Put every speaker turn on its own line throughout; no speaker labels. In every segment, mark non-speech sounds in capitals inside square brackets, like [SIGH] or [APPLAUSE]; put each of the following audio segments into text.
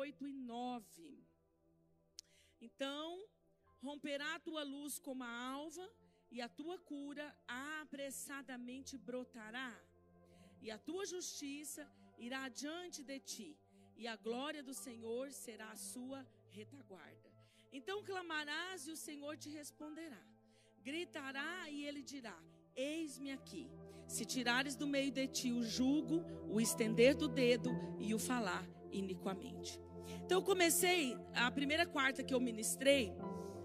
8 e 9. Então, romperá a tua luz como a alva, e a tua cura apressadamente brotará, e a tua justiça irá adiante de ti, e a glória do Senhor será a sua retaguarda. Então clamarás e o Senhor te responderá. Gritará e ele dirá: Eis-me aqui. Se tirares do meio de ti o jugo, o estender do dedo e o falar iniquamente. Então eu comecei, a primeira quarta que eu ministrei,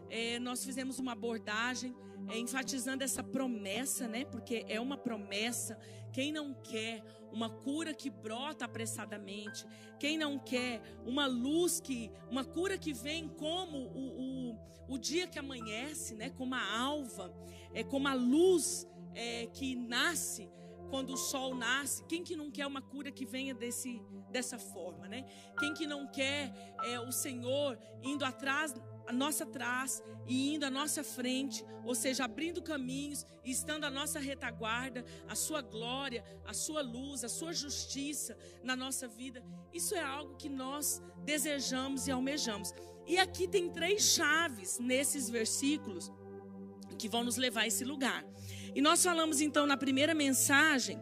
é, nós fizemos uma abordagem é, enfatizando essa promessa, né? Porque é uma promessa. Quem não quer uma cura que brota apressadamente, quem não quer uma luz que, uma cura que vem como o, o, o dia que amanhece, né? Como a alva, é como a luz é, que nasce quando o sol nasce. Quem que não quer uma cura que venha desse, dessa forma, né? Quem que não quer é, o Senhor indo atrás a nossa atrás e indo à nossa frente, ou seja, abrindo caminhos e estando à nossa retaguarda, a sua glória, a sua luz, a sua justiça na nossa vida. Isso é algo que nós desejamos e almejamos. E aqui tem três chaves nesses versículos que vão nos levar a esse lugar. E nós falamos então na primeira mensagem,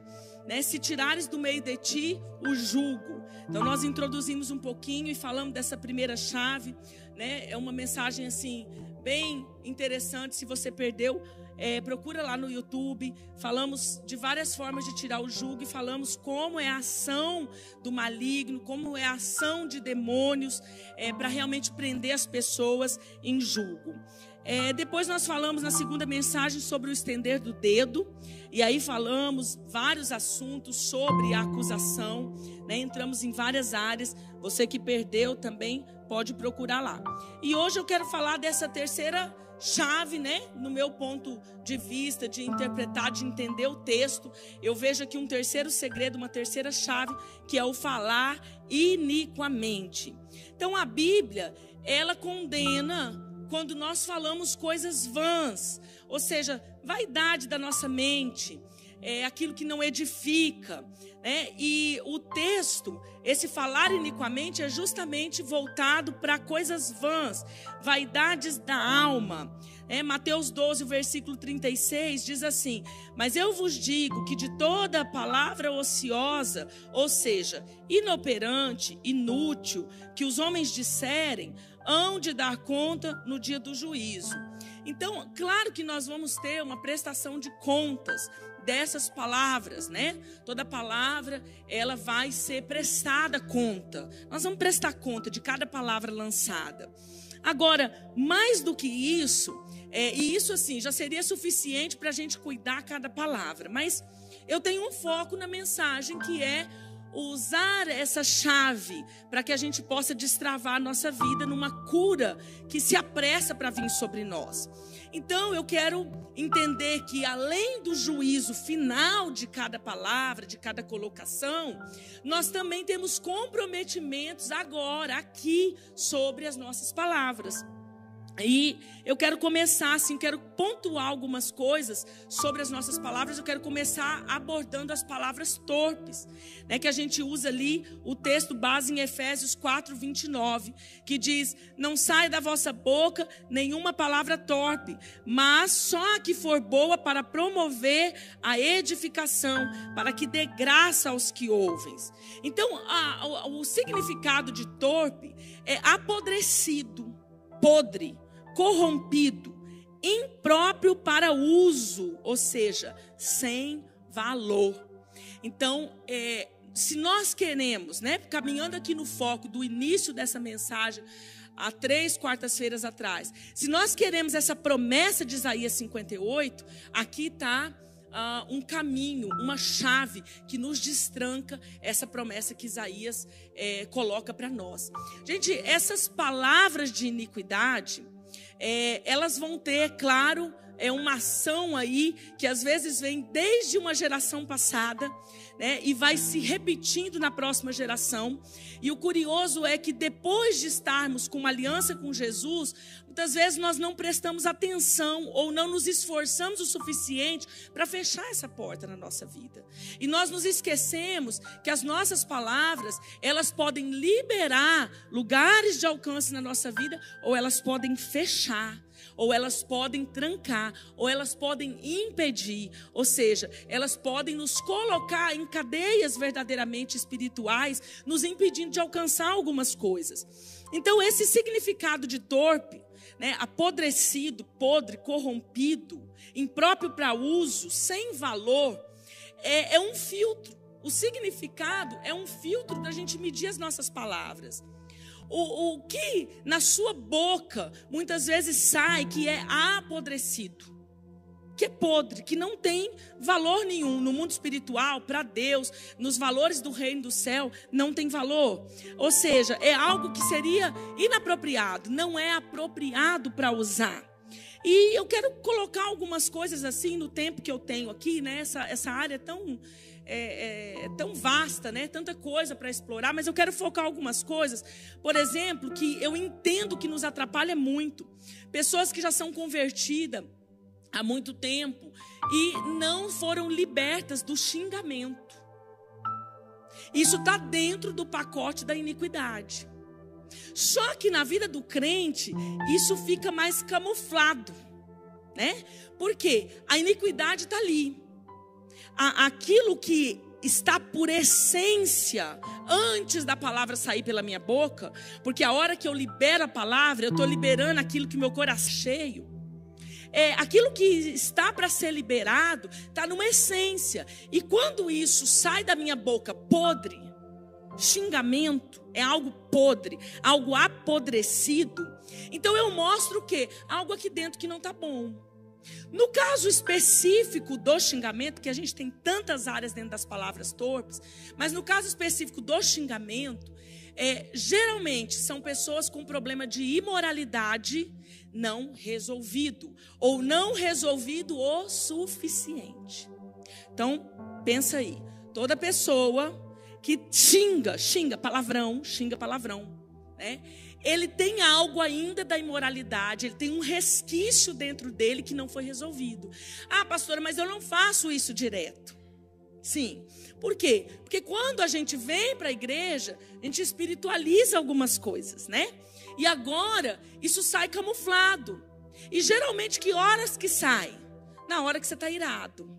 né, se tirares do meio de ti o jugo. Então nós introduzimos um pouquinho e falamos dessa primeira chave né? É uma mensagem assim bem interessante. Se você perdeu, é, procura lá no YouTube. Falamos de várias formas de tirar o jugo e falamos como é a ação do maligno, como é a ação de demônios é, para realmente prender as pessoas em jugo. É, depois nós falamos na segunda mensagem sobre o estender do dedo, e aí falamos vários assuntos sobre a acusação, né? entramos em várias áreas. Você que perdeu também pode procurar lá. E hoje eu quero falar dessa terceira chave, né? No meu ponto de vista, de interpretar, de entender o texto, eu vejo aqui um terceiro segredo, uma terceira chave, que é o falar iniquamente. Então a Bíblia, ela condena quando nós falamos coisas vãs, ou seja, vaidade da nossa mente, é, aquilo que não edifica. Né? E o texto, esse falar iniquamente, é justamente voltado para coisas vãs, vaidades da alma. É, Mateus 12, versículo 36 diz assim: Mas eu vos digo que de toda palavra ociosa, ou seja, inoperante, inútil, que os homens disserem, hão de dar conta no dia do juízo. Então, claro que nós vamos ter uma prestação de contas dessas palavras, né? Toda palavra, ela vai ser prestada conta. Nós vamos prestar conta de cada palavra lançada. Agora, mais do que isso, é, e isso assim já seria suficiente para a gente cuidar cada palavra, mas eu tenho um foco na mensagem que é usar essa chave para que a gente possa destravar a nossa vida numa cura que se apressa para vir sobre nós. Então eu quero entender que além do juízo final de cada palavra, de cada colocação, nós também temos comprometimentos agora aqui sobre as nossas palavras. E eu quero começar assim, quero pontuar algumas coisas sobre as nossas palavras. Eu quero começar abordando as palavras torpes, né, que a gente usa ali o texto base em Efésios 4, 29, que diz: Não sai da vossa boca nenhuma palavra torpe, mas só a que for boa para promover a edificação, para que dê graça aos que ouvem. Então, a, o significado de torpe é apodrecido, podre corrompido, impróprio para uso, ou seja, sem valor. Então, é, se nós queremos, né, caminhando aqui no foco do início dessa mensagem, há três quartas-feiras atrás, se nós queremos essa promessa de Isaías 58, aqui está uh, um caminho, uma chave que nos destranca essa promessa que Isaías é, coloca para nós. Gente, essas palavras de iniquidade, é, elas vão ter, claro, é uma ação aí que às vezes vem desde uma geração passada, né, e vai se repetindo na próxima geração. E o curioso é que depois de estarmos com uma aliança com Jesus, muitas vezes nós não prestamos atenção ou não nos esforçamos o suficiente para fechar essa porta na nossa vida. E nós nos esquecemos que as nossas palavras, elas podem liberar lugares de alcance na nossa vida ou elas podem fechar ou elas podem trancar, ou elas podem impedir, ou seja, elas podem nos colocar em cadeias verdadeiramente espirituais, nos impedindo de alcançar algumas coisas. Então, esse significado de torpe, né, apodrecido, podre, corrompido, impróprio para uso, sem valor, é, é um filtro. O significado é um filtro da gente medir as nossas palavras o, o que na sua boca muitas vezes sai que é apodrecido, que é podre, que não tem valor nenhum no mundo espiritual, para Deus, nos valores do reino do céu, não tem valor. Ou seja, é algo que seria inapropriado, não é apropriado para usar. E eu quero colocar algumas coisas assim no tempo que eu tenho aqui, né? Essa, essa área tão é, é, tão vasta, né? Tanta coisa para explorar, mas eu quero focar algumas coisas. Por exemplo, que eu entendo que nos atrapalha muito. Pessoas que já são convertidas há muito tempo e não foram libertas do xingamento. Isso está dentro do pacote da iniquidade. Só que na vida do crente, isso fica mais camuflado, né? Porque a iniquidade está ali aquilo que está por essência antes da palavra sair pela minha boca, porque a hora que eu libero a palavra, eu estou liberando aquilo que meu coração é cheio. É, aquilo que está para ser liberado está numa essência. E quando isso sai da minha boca podre, xingamento é algo podre, algo apodrecido. Então eu mostro o quê? Algo aqui dentro que não está bom. No caso específico do xingamento, que a gente tem tantas áreas dentro das palavras torpes, mas no caso específico do xingamento, é, geralmente são pessoas com problema de imoralidade não resolvido, ou não resolvido o suficiente. Então, pensa aí, toda pessoa que xinga, xinga palavrão, xinga palavrão, né? ele tem algo ainda da imoralidade, ele tem um resquício dentro dele que não foi resolvido. Ah, pastora, mas eu não faço isso direto. Sim. Por quê? Porque quando a gente vem para a igreja, a gente espiritualiza algumas coisas, né? E agora isso sai camuflado. E geralmente que horas que sai? Na hora que você está irado.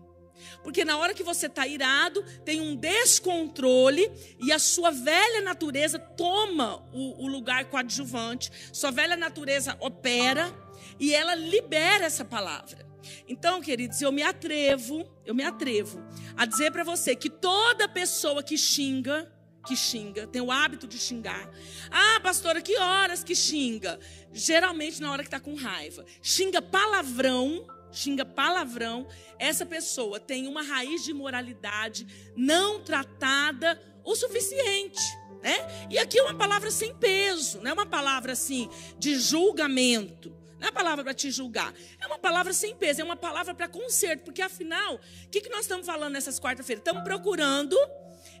Porque na hora que você está irado, tem um descontrole e a sua velha natureza toma o, o lugar coadjuvante, sua velha natureza opera e ela libera essa palavra. Então, queridos, eu me atrevo, eu me atrevo a dizer para você que toda pessoa que xinga, que xinga, tem o hábito de xingar. Ah, pastora, que horas que xinga? Geralmente na hora que está com raiva. Xinga palavrão xinga palavrão, essa pessoa tem uma raiz de moralidade não tratada o suficiente. Né? E aqui é uma palavra sem peso, não é uma palavra assim de julgamento. Não é uma palavra para te julgar. É uma palavra sem peso, é uma palavra para conserto. Porque afinal, o que, que nós estamos falando nessas quarta-feiras? Estamos procurando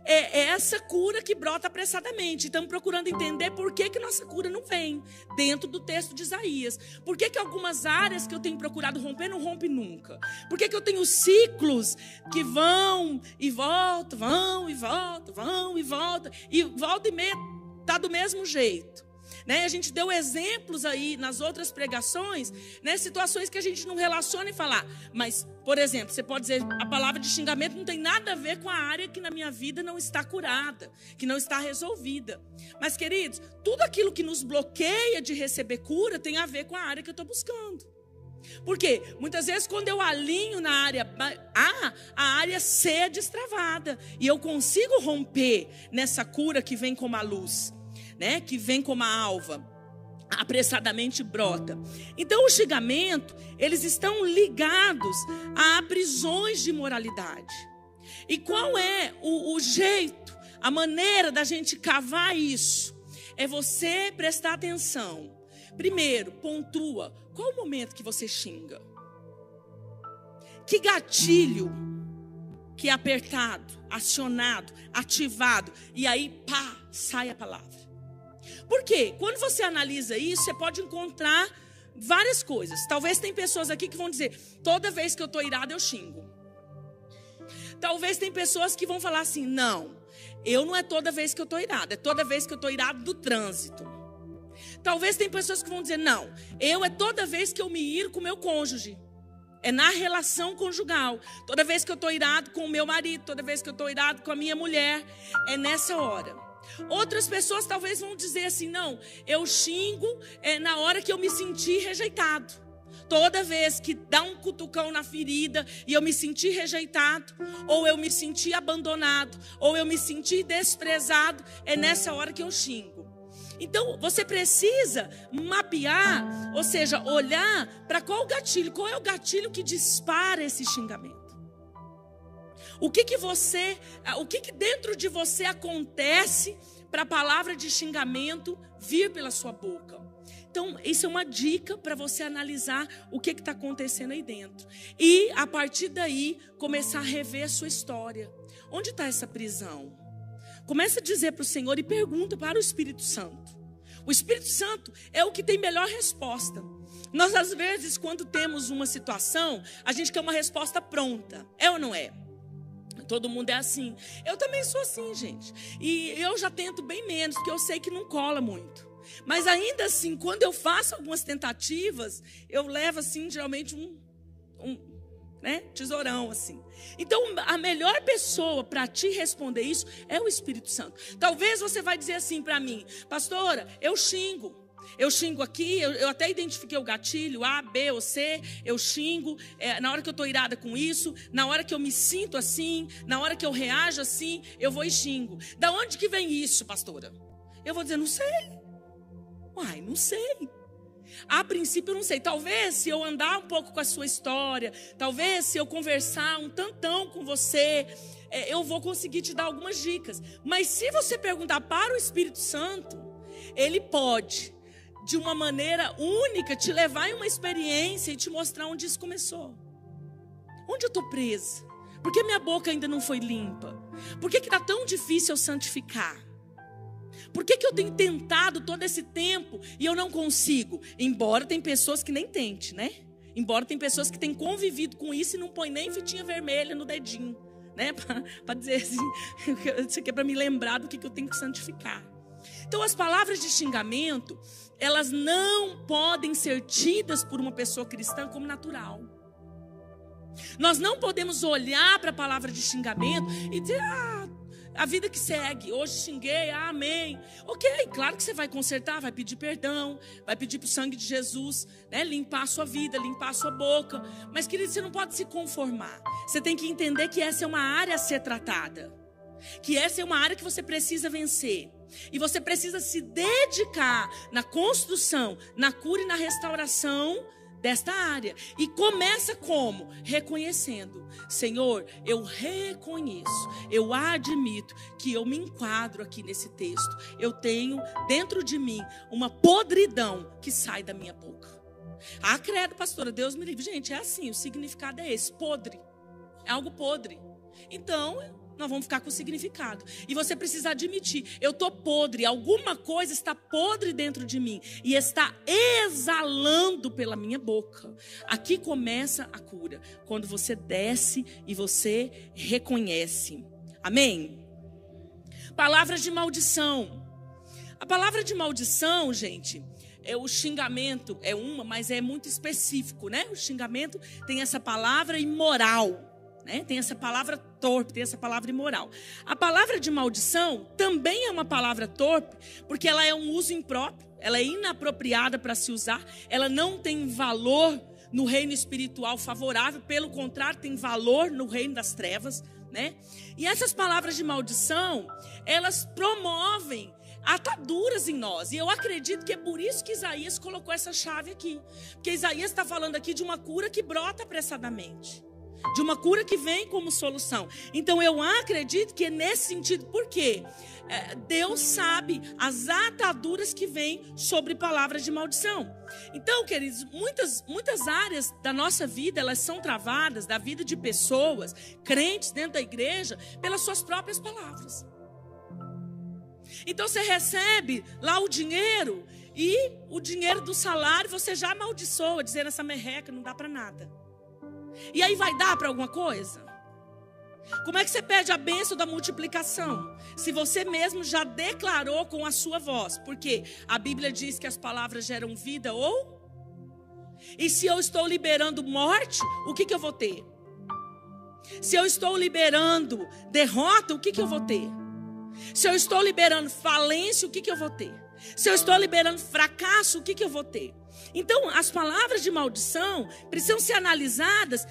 é, é essa cura que brota apressadamente. Estamos procurando entender por que, que nossa cura não vem dentro do texto de Isaías. Por que, que algumas áreas que eu tenho procurado romper não rompe nunca? Por que, que eu tenho ciclos que vão e voltam, vão e voltam, vão e voltam, e volta e meia está do mesmo jeito. Né? A gente deu exemplos aí nas outras pregações, né? situações que a gente não relaciona e falar. Mas, por exemplo, você pode dizer a palavra de xingamento não tem nada a ver com a área que na minha vida não está curada, que não está resolvida. Mas, queridos, tudo aquilo que nos bloqueia de receber cura tem a ver com a área que eu estou buscando. Porque muitas vezes quando eu alinho na área A, a área C é destravada. E eu consigo romper nessa cura que vem como a luz né, que vem como a alva. apressadamente brota. Então, o xingamento, eles estão ligados a prisões de moralidade. E qual é o, o jeito, a maneira da gente cavar isso? É você prestar atenção. Primeiro, pontua qual o momento que você xinga. Que gatilho que é apertado, acionado, ativado, e aí, pá, sai a palavra. Por quê? Quando você analisa isso, você pode encontrar várias coisas. Talvez tem pessoas aqui que vão dizer: toda vez que eu estou irado, eu xingo. Talvez tem pessoas que vão falar assim: não, eu não é toda vez que eu estou irado, é toda vez que eu estou irado do trânsito. Talvez tem pessoas que vão dizer: não, eu é toda vez que eu me ir com meu cônjuge. É na relação conjugal. Toda vez que eu estou irado com o meu marido, toda vez que eu estou irado com a minha mulher, é nessa hora. Outras pessoas talvez vão dizer assim: não, eu xingo é, na hora que eu me sentir rejeitado. Toda vez que dá um cutucão na ferida e eu me sentir rejeitado, ou eu me sentir abandonado, ou eu me sentir desprezado, é nessa hora que eu xingo. Então, você precisa mapear, ou seja, olhar para qual gatilho, qual é o gatilho que dispara esse xingamento. O que que você, o que que dentro de você acontece para a palavra de xingamento vir pela sua boca? Então, isso é uma dica para você analisar o que está acontecendo aí dentro. E, a partir daí, começar a rever a sua história. Onde está essa prisão? Começa a dizer para o Senhor e pergunta para o Espírito Santo. O Espírito Santo é o que tem melhor resposta. Nós, às vezes, quando temos uma situação, a gente quer uma resposta pronta. É ou não é? Todo mundo é assim. Eu também sou assim, gente. E eu já tento bem menos, porque eu sei que não cola muito. Mas ainda assim, quando eu faço algumas tentativas, eu levo assim, geralmente um, um né, tesourão assim. Então, a melhor pessoa para te responder isso é o Espírito Santo. Talvez você vai dizer assim para mim, pastora, eu xingo. Eu xingo aqui, eu, eu, até identifiquei o gatilho, A, B ou C, eu xingo, é, na hora que eu estou irada com isso, na hora que eu me sinto assim, na hora que eu reajo assim, eu vou e xingo. Da onde que vem isso, pastora? Eu vou dizer, não sei. Uai, não sei. A princípio eu não sei. Talvez se eu andar um pouco com a sua história, talvez se eu conversar um tantão com você, é, eu vou conseguir te dar algumas dicas. Mas se você perguntar para o Espírito Santo, ele pode de uma maneira única, te levar em uma experiência e te mostrar onde isso começou. Onde eu estou presa? Por que minha boca ainda não foi limpa? Por que está tão difícil eu santificar? Por que, que eu tenho tentado todo esse tempo e eu não consigo? Embora tem pessoas que nem tente, né? Embora tem pessoas que têm convivido com isso e não põe nem fitinha vermelha no dedinho, né? [LAUGHS] Para dizer assim, [LAUGHS] isso aqui é para me lembrar do que, que eu tenho que santificar. Então as palavras de xingamento, elas não podem ser tidas por uma pessoa cristã como natural. Nós não podemos olhar para a palavra de xingamento e dizer, ah, a vida que segue. Hoje xinguei, ah, amém. Ok, claro que você vai consertar, vai pedir perdão, vai pedir para o sangue de Jesus né, limpar a sua vida, limpar a sua boca. Mas, querido, você não pode se conformar. Você tem que entender que essa é uma área a ser tratada. Que essa é uma área que você precisa vencer. E você precisa se dedicar na construção, na cura e na restauração desta área. E começa como? Reconhecendo: Senhor, eu reconheço, eu admito que eu me enquadro aqui nesse texto. Eu tenho dentro de mim uma podridão que sai da minha boca. Ah, credo, pastora, Deus me livre. Gente, é assim, o significado é esse: podre. É algo podre. Então, nós vamos ficar com significado. E você precisa admitir: eu estou podre, alguma coisa está podre dentro de mim e está exalando pela minha boca. Aqui começa a cura, quando você desce e você reconhece. Amém? Palavras de maldição. A palavra de maldição, gente, é o xingamento é uma, mas é muito específico, né? O xingamento tem essa palavra imoral. Né? Tem essa palavra torpe, tem essa palavra imoral. A palavra de maldição também é uma palavra torpe, porque ela é um uso impróprio, ela é inapropriada para se usar, ela não tem valor no reino espiritual favorável, pelo contrário, tem valor no reino das trevas, né? E essas palavras de maldição, elas promovem ataduras em nós. E eu acredito que é por isso que Isaías colocou essa chave aqui. Porque Isaías está falando aqui de uma cura que brota apressadamente. De uma cura que vem como solução. Então eu acredito que é nesse sentido. Por quê? É, Deus sabe as ataduras que vêm sobre palavras de maldição. Então, queridos, muitas, muitas áreas da nossa vida, elas são travadas, da vida de pessoas, crentes dentro da igreja, pelas suas próprias palavras. Então você recebe lá o dinheiro e o dinheiro do salário você já amaldiçoa, dizendo essa merreca não dá para nada. E aí vai dar para alguma coisa? Como é que você pede a bênção da multiplicação? Se você mesmo já declarou com a sua voz. Porque a Bíblia diz que as palavras geram vida ou. E se eu estou liberando morte, o que, que eu vou ter? Se eu estou liberando derrota, o que, que eu vou ter? Se eu estou liberando falência, o que, que eu vou ter? Se eu estou liberando fracasso, o que, que eu vou ter? Então, as palavras de maldição precisam ser analisadas,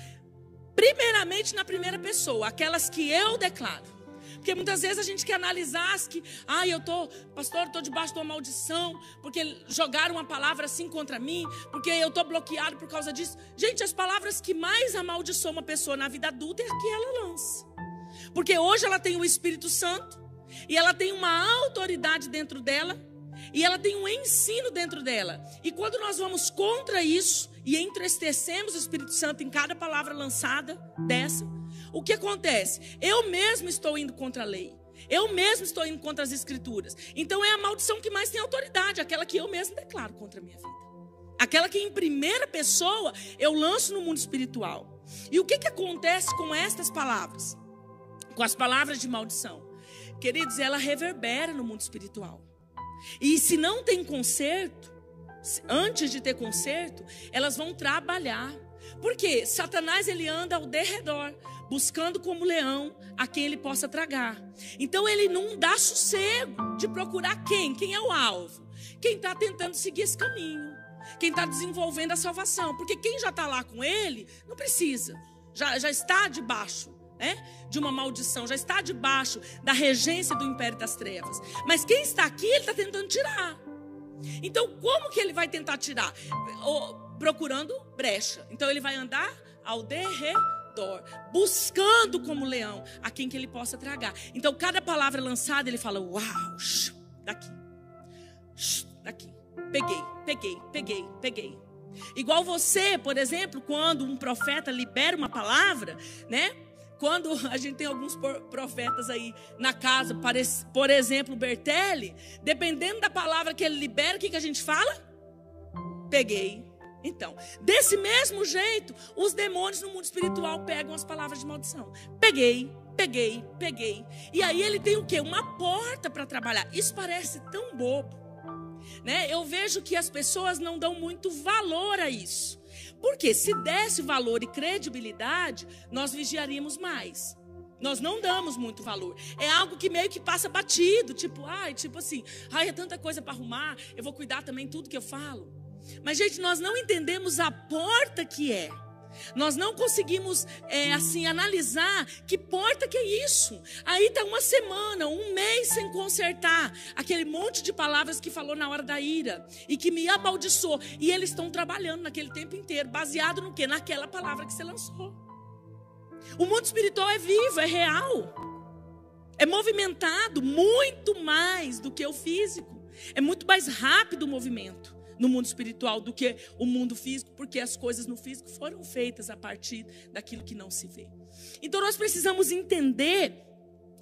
primeiramente na primeira pessoa, aquelas que eu declaro. Porque muitas vezes a gente quer analisar as que, ah, eu tô, pastor, eu tô debaixo de uma maldição, porque jogaram uma palavra assim contra mim, porque eu tô bloqueado por causa disso. Gente, as palavras que mais amaldiçoam uma pessoa na vida adulta é a que ela lança. Porque hoje ela tem o Espírito Santo, e ela tem uma autoridade dentro dela. E ela tem um ensino dentro dela. E quando nós vamos contra isso e entristecemos o Espírito Santo em cada palavra lançada dessa, o que acontece? Eu mesmo estou indo contra a lei. Eu mesmo estou indo contra as escrituras. Então é a maldição que mais tem autoridade, aquela que eu mesmo declaro contra a minha vida. Aquela que em primeira pessoa eu lanço no mundo espiritual. E o que, que acontece com estas palavras? Com as palavras de maldição? Queridos, ela reverbera no mundo espiritual. E se não tem conserto, antes de ter conserto, elas vão trabalhar. Porque Satanás ele anda ao derredor, buscando como leão a quem ele possa tragar. Então ele não dá sossego de procurar quem? Quem é o alvo? Quem está tentando seguir esse caminho. Quem está desenvolvendo a salvação. Porque quem já está lá com ele, não precisa. Já, já está debaixo né, de uma maldição, já está debaixo da regência do império das trevas. Mas quem está aqui, ele está tentando tirar. Então, como que ele vai tentar tirar? procurando brecha. Então, ele vai andar ao derredor, buscando como leão a quem que ele possa tragar. Então, cada palavra lançada, ele fala: Uau, daqui, daqui. Peguei, peguei, peguei, peguei. Igual você, por exemplo, quando um profeta libera uma palavra, né? Quando a gente tem alguns profetas aí na casa, por exemplo, Bertelli, dependendo da palavra que ele libera, o que, que a gente fala? Peguei. Então, desse mesmo jeito, os demônios no mundo espiritual pegam as palavras de maldição. Peguei, peguei, peguei. E aí ele tem o quê? Uma porta para trabalhar. Isso parece tão bobo. Né? Eu vejo que as pessoas não dão muito valor a isso. Porque se desse valor e credibilidade, nós vigiaríamos mais. Nós não damos muito valor. É algo que meio que passa batido, tipo, ai, tipo assim, ai, é tanta coisa para arrumar, eu vou cuidar também tudo que eu falo. Mas gente, nós não entendemos a porta que é. Nós não conseguimos, é, assim, analisar que porta que é isso. Aí está uma semana, um mês sem consertar aquele monte de palavras que falou na hora da ira e que me amaldiçoou. E eles estão trabalhando naquele tempo inteiro, baseado no quê? Naquela palavra que você lançou. O mundo espiritual é vivo, é real. É movimentado muito mais do que o físico. É muito mais rápido o movimento no mundo espiritual do que o mundo físico, porque as coisas no físico foram feitas a partir daquilo que não se vê. Então nós precisamos entender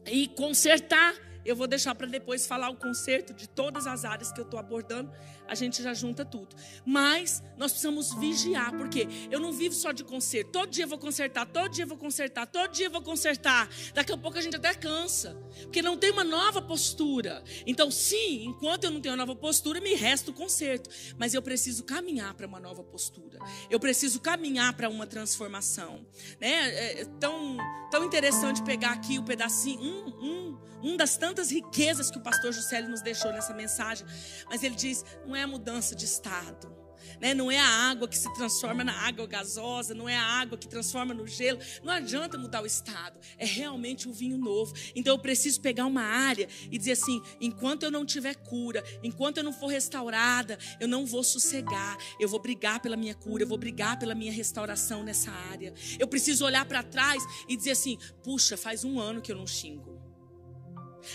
e consertar eu vou deixar para depois falar o conserto de todas as áreas que eu estou abordando. A gente já junta tudo. Mas nós precisamos vigiar, porque eu não vivo só de conserto. Todo dia eu vou consertar, todo dia eu vou consertar, todo dia eu vou consertar. Daqui a pouco a gente até cansa, porque não tem uma nova postura. Então, sim, enquanto eu não tenho uma nova postura, me resta o conserto. Mas eu preciso caminhar para uma nova postura. Eu preciso caminhar para uma transformação. Né? É, é tão, tão interessante pegar aqui o pedacinho, um, um, um das tantas tantas riquezas que o pastor Juscelio nos deixou nessa mensagem, mas ele diz: não é a mudança de estado, Né? Não é a água que se transforma na água gasosa, não é a água que transforma no gelo. Não adianta mudar o estado. É realmente um vinho novo. Então eu preciso pegar uma área e dizer assim: enquanto eu não tiver cura, enquanto eu não for restaurada, eu não vou sossegar. Eu vou brigar pela minha cura, eu vou brigar pela minha restauração nessa área. Eu preciso olhar para trás e dizer assim: puxa, faz um ano que eu não xingo.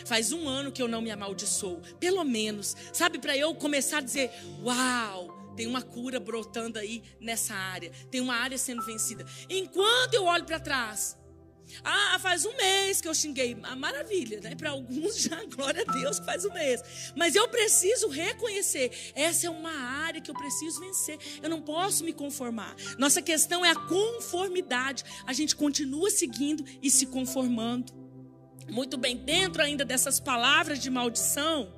Faz um ano que eu não me amaldiçoo. Pelo menos, sabe, para eu começar a dizer: Uau, tem uma cura brotando aí nessa área. Tem uma área sendo vencida. Enquanto eu olho para trás. Ah, faz um mês que eu xinguei. Ah, maravilha, né? Para alguns [LAUGHS] já, glória a Deus, faz um mês. Mas eu preciso reconhecer. Essa é uma área que eu preciso vencer. Eu não posso me conformar. Nossa questão é a conformidade. A gente continua seguindo e se conformando. Muito bem, dentro ainda dessas palavras de maldição,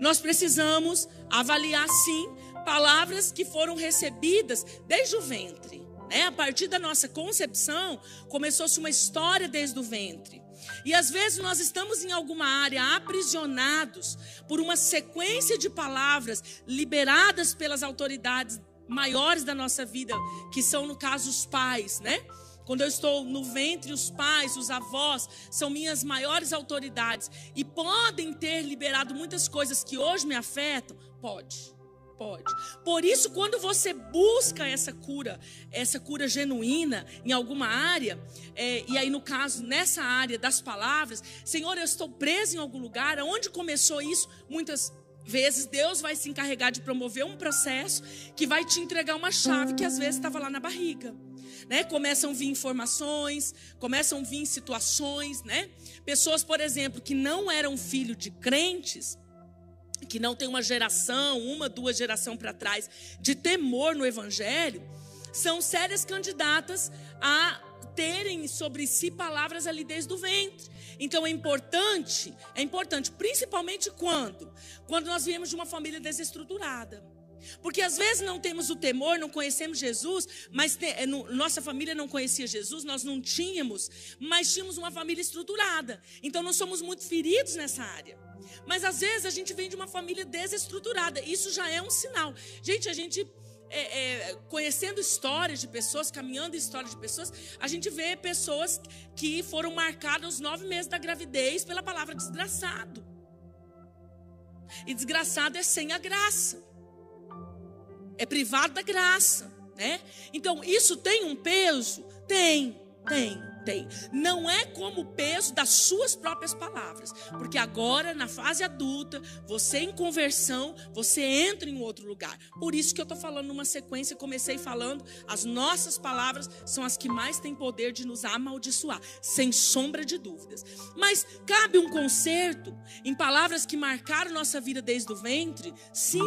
nós precisamos avaliar sim palavras que foram recebidas desde o ventre. Né? A partir da nossa concepção, começou-se uma história desde o ventre. E às vezes nós estamos em alguma área aprisionados por uma sequência de palavras liberadas pelas autoridades maiores da nossa vida, que são, no caso, os pais, né? Quando eu estou no ventre, os pais, os avós são minhas maiores autoridades e podem ter liberado muitas coisas que hoje me afetam? Pode. Pode. Por isso, quando você busca essa cura, essa cura genuína em alguma área, é, e aí no caso, nessa área das palavras, Senhor, eu estou preso em algum lugar, onde começou isso? Muitas vezes Deus vai se encarregar de promover um processo que vai te entregar uma chave que às vezes estava lá na barriga. Né? Começam a vir informações, começam a vir situações, né? Pessoas, por exemplo, que não eram filho de crentes, que não tem uma geração, uma, duas gerações para trás, de temor no evangelho, são sérias candidatas a terem sobre si palavras ali desde o ventre. Então é importante, é importante, principalmente quando? Quando nós viemos de uma família desestruturada. Porque às vezes não temos o temor, não conhecemos Jesus, mas te, é, no, nossa família não conhecia Jesus, nós não tínhamos, mas tínhamos uma família estruturada. Então nós somos muito feridos nessa área. Mas às vezes a gente vem de uma família desestruturada. Isso já é um sinal. Gente, a gente. É, é, conhecendo histórias de pessoas, caminhando histórias de pessoas, a gente vê pessoas que foram marcadas os nove meses da gravidez pela palavra desgraçado. E desgraçado é sem a graça, é privado da graça, né? Então, isso tem um peso? Tem, tem tem. Não é como o peso das suas próprias palavras. Porque agora, na fase adulta, você em conversão, você entra em outro lugar. Por isso que eu estou falando numa sequência, comecei falando, as nossas palavras são as que mais têm poder de nos amaldiçoar, sem sombra de dúvidas. Mas cabe um conserto em palavras que marcaram nossa vida desde o ventre? Sim.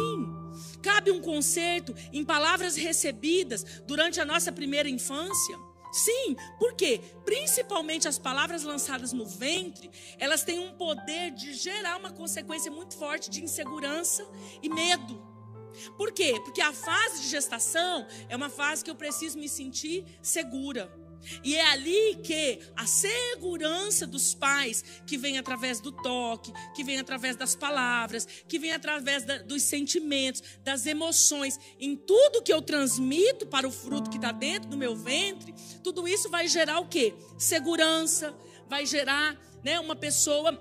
Cabe um conserto em palavras recebidas durante a nossa primeira infância? Sim, por quê? Principalmente as palavras lançadas no ventre, elas têm um poder de gerar uma consequência muito forte de insegurança e medo. Por quê? Porque a fase de gestação é uma fase que eu preciso me sentir segura. E é ali que a segurança dos pais, que vem através do toque, que vem através das palavras, que vem através da, dos sentimentos, das emoções, em tudo que eu transmito para o fruto que está dentro do meu ventre, tudo isso vai gerar o quê? Segurança, vai gerar né, uma pessoa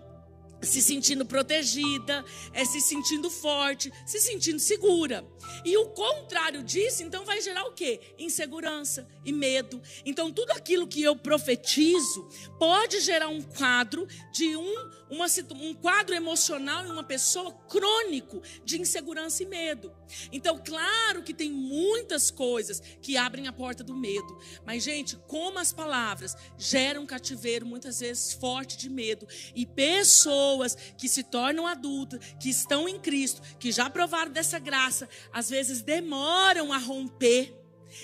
se sentindo protegida, é se sentindo forte, se sentindo segura. E o contrário disso, então vai gerar o quê? Insegurança e medo. Então tudo aquilo que eu profetizo pode gerar um quadro de um, uma, um quadro emocional em uma pessoa crônico de insegurança e medo. Então, claro que tem muitas coisas que abrem a porta do medo. Mas, gente, como as palavras geram cativeiro muitas vezes forte de medo. E pessoas que se tornam adultas, que estão em Cristo, que já provaram dessa graça, às vezes demoram a romper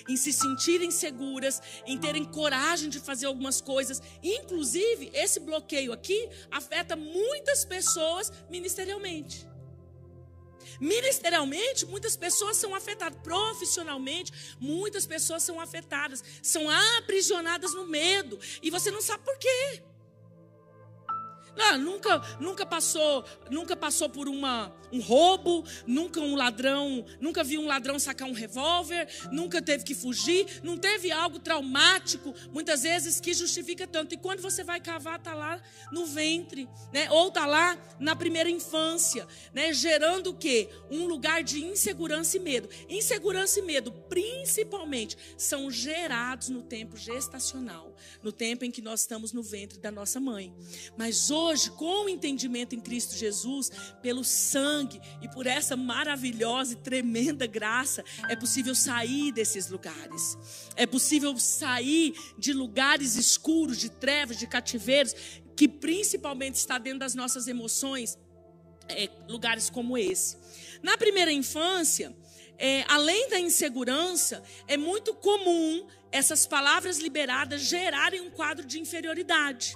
em se sentirem seguras, em terem coragem de fazer algumas coisas. Inclusive, esse bloqueio aqui afeta muitas pessoas ministerialmente. Ministerialmente, muitas pessoas são afetadas. Profissionalmente, muitas pessoas são afetadas. São aprisionadas no medo. E você não sabe por quê. Não, nunca, nunca passou, nunca passou por uma, um roubo, nunca um ladrão, nunca viu um ladrão sacar um revólver, nunca teve que fugir, não teve algo traumático, muitas vezes que justifica tanto. E quando você vai cavar, tá lá no ventre, né? Ou tá lá na primeira infância, né? Gerando o quê? Um lugar de insegurança e medo. Insegurança e medo, principalmente, são gerados no tempo gestacional, no tempo em que nós estamos no ventre da nossa mãe. Mas hoje hoje, com o entendimento em Cristo Jesus, pelo sangue e por essa maravilhosa e tremenda graça, é possível sair desses lugares. É possível sair de lugares escuros, de trevas, de cativeiros, que principalmente está dentro das nossas emoções, é, lugares como esse. Na primeira infância, é, além da insegurança, é muito comum essas palavras liberadas gerarem um quadro de inferioridade.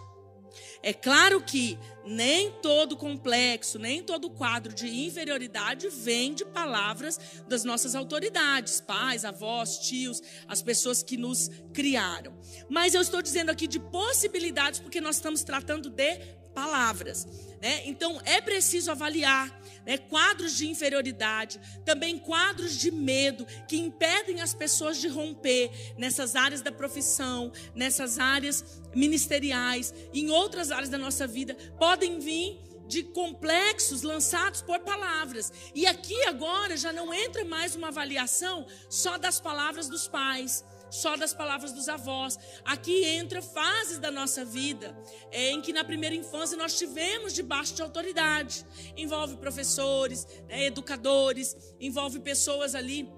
É claro que nem todo complexo, nem todo quadro de inferioridade vem de palavras das nossas autoridades, pais, avós, tios, as pessoas que nos criaram. Mas eu estou dizendo aqui de possibilidades porque nós estamos tratando de palavras. Né? Então é preciso avaliar né? quadros de inferioridade, também quadros de medo que impedem as pessoas de romper nessas áreas da profissão, nessas áreas ministeriais, em outras áreas da nossa vida, podem vir de complexos lançados por palavras. E aqui agora já não entra mais uma avaliação só das palavras dos pais só das palavras dos avós. Aqui entra fases da nossa vida é, em que na primeira infância nós tivemos debaixo de autoridade. Envolve professores, né, educadores, envolve pessoas ali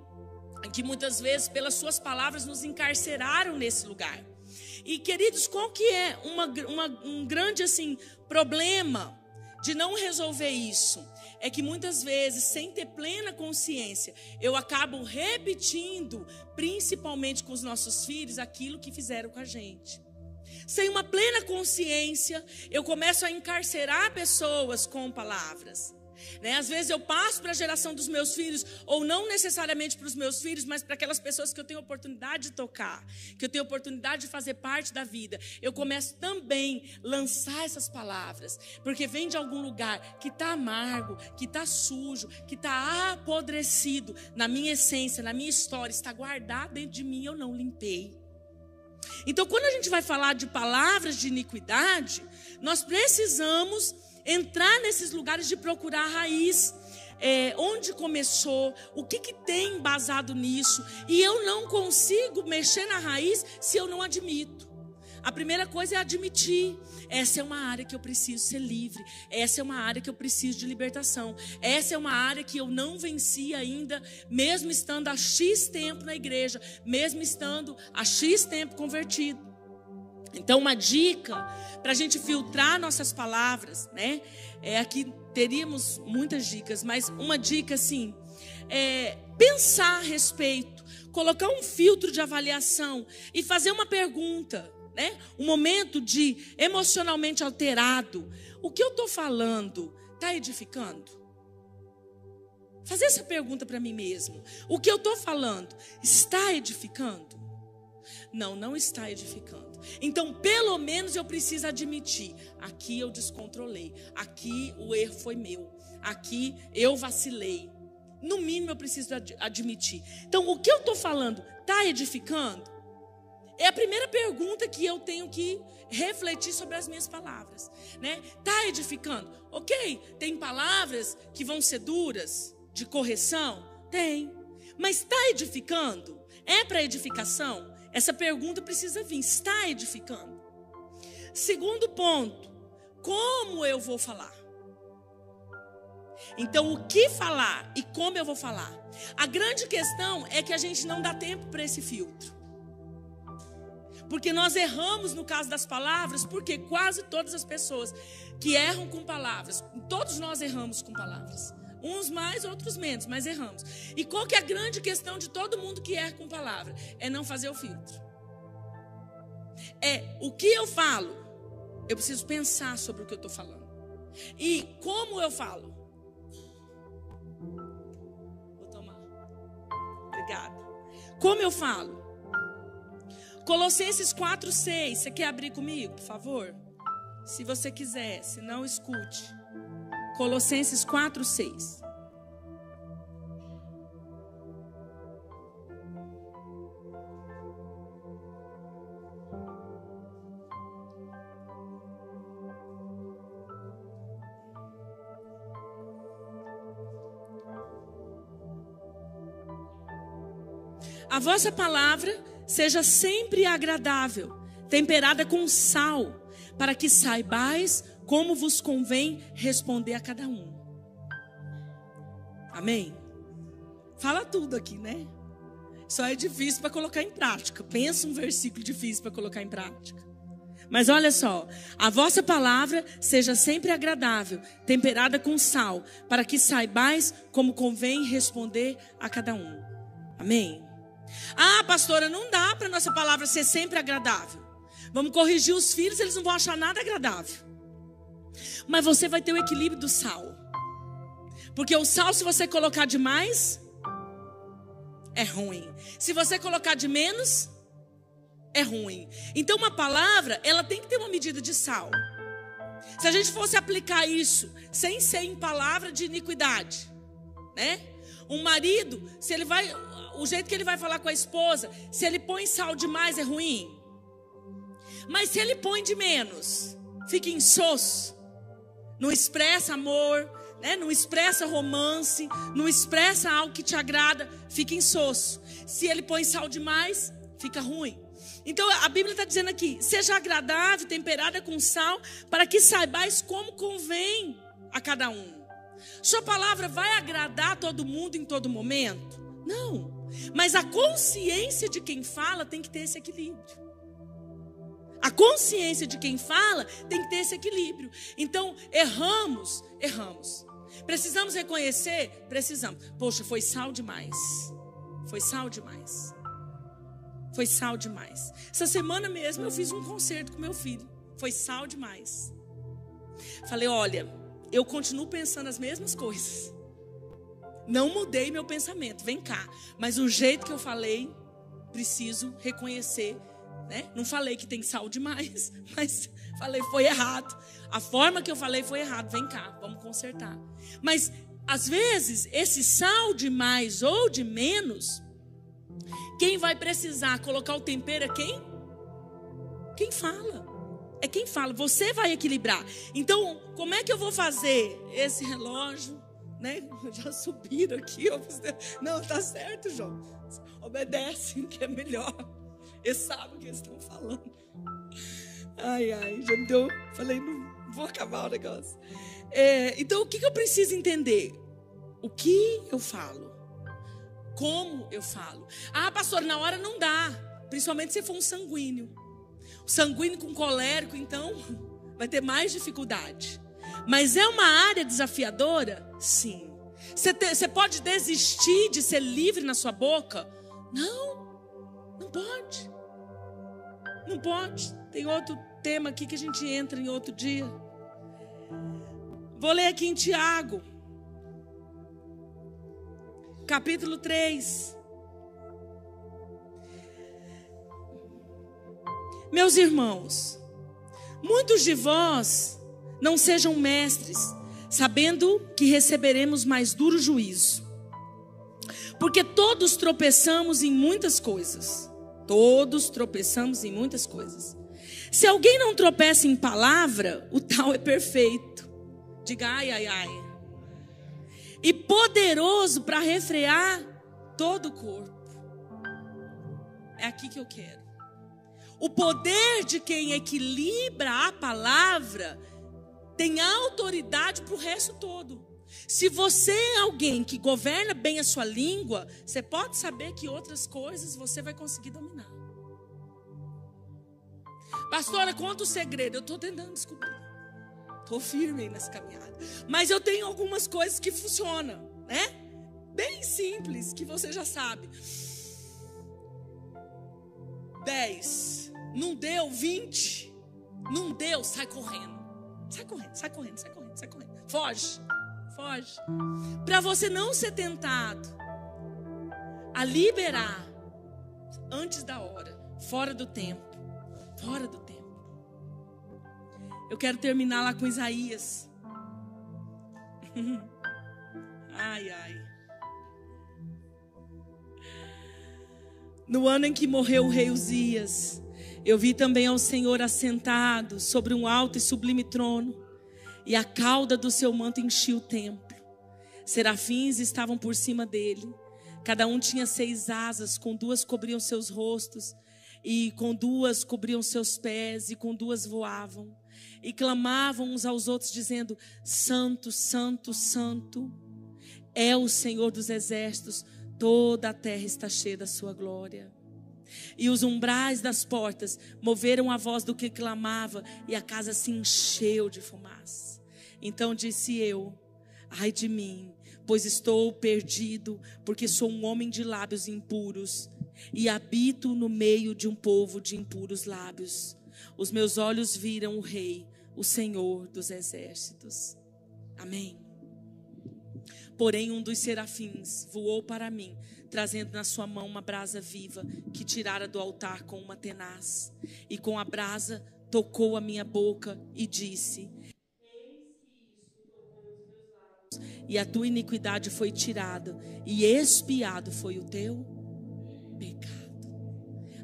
que muitas vezes pelas suas palavras nos encarceraram nesse lugar. E queridos, qual que é uma, uma, um grande assim problema de não resolver isso? É que muitas vezes, sem ter plena consciência, eu acabo repetindo, principalmente com os nossos filhos, aquilo que fizeram com a gente. Sem uma plena consciência, eu começo a encarcerar pessoas com palavras. Né? Às vezes eu passo para a geração dos meus filhos, ou não necessariamente para os meus filhos, mas para aquelas pessoas que eu tenho oportunidade de tocar, que eu tenho oportunidade de fazer parte da vida. Eu começo também a lançar essas palavras, porque vem de algum lugar que está amargo, que está sujo, que está apodrecido na minha essência, na minha história, está guardado dentro de mim, eu não limpei. Então, quando a gente vai falar de palavras de iniquidade, nós precisamos entrar nesses lugares de procurar a raiz. É, onde começou, o que, que tem embasado nisso, e eu não consigo mexer na raiz se eu não admito. A primeira coisa é admitir. Essa é uma área que eu preciso ser livre. Essa é uma área que eu preciso de libertação. Essa é uma área que eu não venci ainda, mesmo estando há X tempo na igreja, mesmo estando há X tempo convertido. Então, uma dica para a gente filtrar nossas palavras, né? É, aqui teríamos muitas dicas, mas uma dica assim, é pensar a respeito, colocar um filtro de avaliação e fazer uma pergunta, né? Um momento de emocionalmente alterado. O que eu estou falando está edificando? Fazer essa pergunta para mim mesmo. O que eu estou falando está edificando? Não, não está edificando. Então, pelo menos eu preciso admitir: aqui eu descontrolei, aqui o erro foi meu, aqui eu vacilei. No mínimo eu preciso ad admitir. Então, o que eu estou falando está edificando? É a primeira pergunta que eu tenho que refletir sobre as minhas palavras, né? Tá edificando? OK? Tem palavras que vão ser duras de correção? Tem. Mas está edificando? É para edificação? Essa pergunta precisa vir: está edificando? Segundo ponto, como eu vou falar? Então, o que falar e como eu vou falar? A grande questão é que a gente não dá tempo para esse filtro. Porque nós erramos no caso das palavras, porque quase todas as pessoas que erram com palavras, todos nós erramos com palavras. Uns mais, outros menos, mas erramos. E qual que é a grande questão de todo mundo que erra com palavra? É não fazer o filtro. É o que eu falo. Eu preciso pensar sobre o que eu estou falando. E como eu falo. Vou tomar. Obrigada. Como eu falo. Colossenses 4, 6. Você quer abrir comigo, por favor? se você quiser, se não escute. Colossenses 4, 6. A vossa palavra seja sempre agradável, temperada com sal, para que saibais como vos convém responder a cada um. Amém? Fala tudo aqui, né? Só é difícil para colocar em prática. Pensa um versículo difícil para colocar em prática. Mas olha só, a vossa palavra seja sempre agradável, temperada com sal, para que saibais como convém responder a cada um. Amém? Ah, pastora, não dá para nossa palavra ser sempre agradável. Vamos corrigir os filhos, eles não vão achar nada agradável. Mas você vai ter o equilíbrio do sal. Porque o sal, se você colocar demais, é ruim. Se você colocar de menos, é ruim. Então, uma palavra, ela tem que ter uma medida de sal. Se a gente fosse aplicar isso sem ser em palavra de iniquidade, né? Um marido, se ele vai, o jeito que ele vai falar com a esposa, se ele põe sal demais é ruim. Mas se ele põe de menos, fica insosso, não expressa amor, né? não expressa romance, não expressa algo que te agrada, fica insosso. Se ele põe sal demais, fica ruim. Então a Bíblia está dizendo aqui: seja agradável, temperada com sal, para que saibais como convém a cada um. Sua palavra vai agradar todo mundo em todo momento? Não. Mas a consciência de quem fala tem que ter esse equilíbrio. A consciência de quem fala tem que ter esse equilíbrio. Então, erramos, erramos. Precisamos reconhecer? Precisamos. Poxa, foi sal demais. Foi sal demais. Foi sal demais. Essa semana mesmo eu fiz um concerto com meu filho. Foi sal demais. Falei, olha, eu continuo pensando as mesmas coisas. Não mudei meu pensamento, vem cá. Mas o jeito que eu falei, preciso reconhecer. Né? Não falei que tem sal demais, [LAUGHS] mas falei foi errado. A forma que eu falei foi errado. Vem cá, vamos consertar. Mas às vezes esse sal de mais ou de menos, quem vai precisar colocar o tempero é quem? Quem fala. É quem fala. Você vai equilibrar. Então, como é que eu vou fazer esse relógio? Né? Já subiram aqui. Não, tá certo, João. Obedecem, que é melhor. Eles sabem o que eles estão falando. Ai, ai, já me deu. Falei, não vou acabar o negócio. É, então, o que, que eu preciso entender? O que eu falo? Como eu falo? Ah, pastor, na hora não dá. Principalmente se for um sanguíneo. O sanguíneo com colérico, então, [LAUGHS] vai ter mais dificuldade. Mas é uma área desafiadora? Sim. Você, você pode desistir de ser livre na sua boca? Não, não pode. Não pode. Tem outro tema aqui que a gente entra em outro dia. Vou ler aqui em Tiago, capítulo 3. Meus irmãos, muitos de vós não sejam mestres, sabendo que receberemos mais duro juízo. Porque todos tropeçamos em muitas coisas. Todos tropeçamos em muitas coisas. Se alguém não tropeça em palavra, o tal é perfeito. Diga ai, ai, ai. E poderoso para refrear todo o corpo. É aqui que eu quero. O poder de quem equilibra a palavra tem autoridade para o resto todo. Se você é alguém que governa bem a sua língua, você pode saber que outras coisas você vai conseguir dominar. Pastora, conta o segredo. Eu estou tentando descobrir. Estou firme nessa caminhada. Mas eu tenho algumas coisas que funcionam, né? Bem simples, que você já sabe. 10. Não deu 20. Não deu, sai correndo. Sai correndo, sai correndo, sai correndo, sai correndo. Foge, foge. Para você não ser tentado a liberar antes da hora, fora do tempo, fora do tempo. Eu quero terminar lá com Isaías. [LAUGHS] ai, ai. No ano em que morreu o rei Uzias, eu vi também ao Senhor assentado sobre um alto e sublime trono, e a cauda do seu manto enchia o templo. Serafins estavam por cima dele. Cada um tinha seis asas, com duas cobriam seus rostos, e com duas cobriam seus pés, e com duas voavam. E clamavam uns aos outros, dizendo: Santo, Santo, Santo é o Senhor dos exércitos, toda a terra está cheia da sua glória. E os umbrais das portas moveram a voz do que clamava, e a casa se encheu de fumaça. Então disse eu: Ai de mim, pois estou perdido, porque sou um homem de lábios impuros e habito no meio de um povo de impuros lábios. Os meus olhos viram o Rei, o Senhor dos exércitos. Amém. Porém, um dos serafins voou para mim trazendo na sua mão uma brasa viva que tirara do altar com uma tenaz. E com a brasa tocou a minha boca e disse: E a tua iniquidade foi tirada, e expiado foi o teu pecado.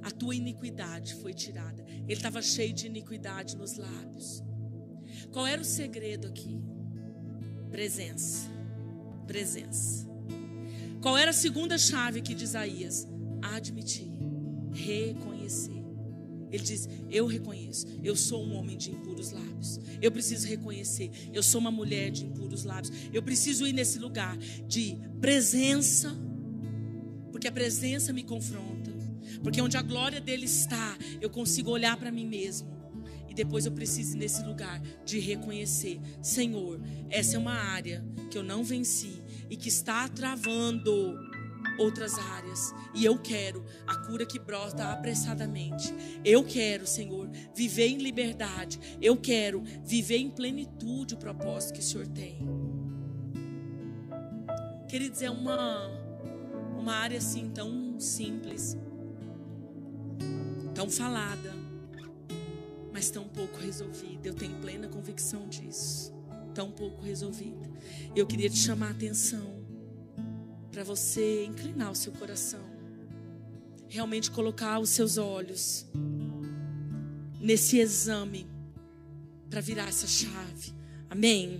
A tua iniquidade foi tirada. Ele estava cheio de iniquidade nos lábios. Qual era o segredo aqui? Presença. Presença. Qual era a segunda chave aqui de Isaías? Admitir, reconhecer. Ele diz: Eu reconheço, eu sou um homem de impuros lábios. Eu preciso reconhecer, eu sou uma mulher de impuros lábios. Eu preciso ir nesse lugar de presença, porque a presença me confronta. Porque onde a glória dele está, eu consigo olhar para mim mesmo. E depois eu preciso ir nesse lugar de reconhecer: Senhor, essa é uma área que eu não venci e que está travando outras áreas. E eu quero a cura que brota apressadamente. Eu quero, Senhor, viver em liberdade. Eu quero viver em plenitude o propósito que o Senhor tem. Queridos, é uma, uma área assim tão simples, tão falada, mas tão pouco resolvida. Eu tenho plena convicção disso. Tão pouco resolvida. Eu queria te chamar a atenção para você inclinar o seu coração, realmente colocar os seus olhos nesse exame para virar essa chave. Amém.